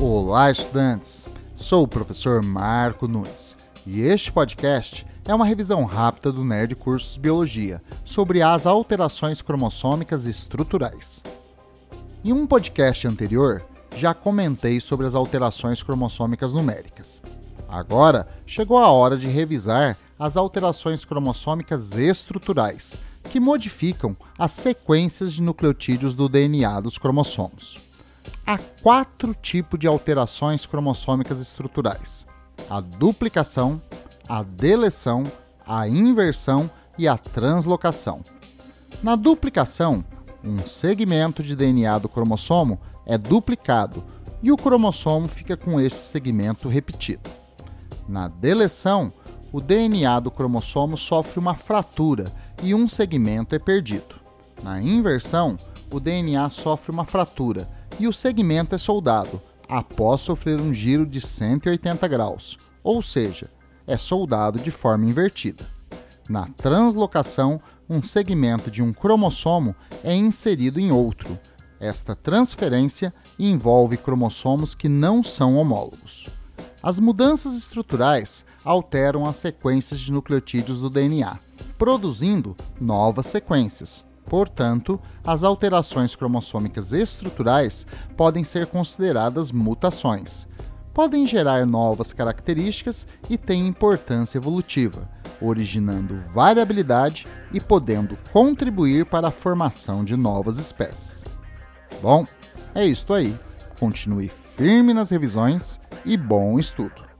Olá, estudantes! Sou o professor Marco Nunes e este podcast é uma revisão rápida do Nerd Cursos Biologia sobre as alterações cromossômicas estruturais. Em um podcast anterior, já comentei sobre as alterações cromossômicas numéricas. Agora chegou a hora de revisar as alterações cromossômicas estruturais, que modificam as sequências de nucleotídeos do DNA dos cromossomos. Há quatro tipos de alterações cromossômicas estruturais: a duplicação, a deleção, a inversão e a translocação. Na duplicação, um segmento de DNA do cromossomo é duplicado e o cromossomo fica com este segmento repetido. Na deleção, o DNA do cromossomo sofre uma fratura e um segmento é perdido. Na inversão, o DNA sofre uma fratura e o segmento é soldado após sofrer um giro de 180 graus, ou seja, é soldado de forma invertida. Na translocação, um segmento de um cromossomo é inserido em outro. Esta transferência envolve cromossomos que não são homólogos. As mudanças estruturais alteram as sequências de nucleotídeos do DNA, produzindo novas sequências. Portanto, as alterações cromossômicas estruturais podem ser consideradas mutações. Podem gerar novas características e têm importância evolutiva, originando variabilidade e podendo contribuir para a formação de novas espécies. Bom, é isto aí. Continue firme nas revisões e bom estudo!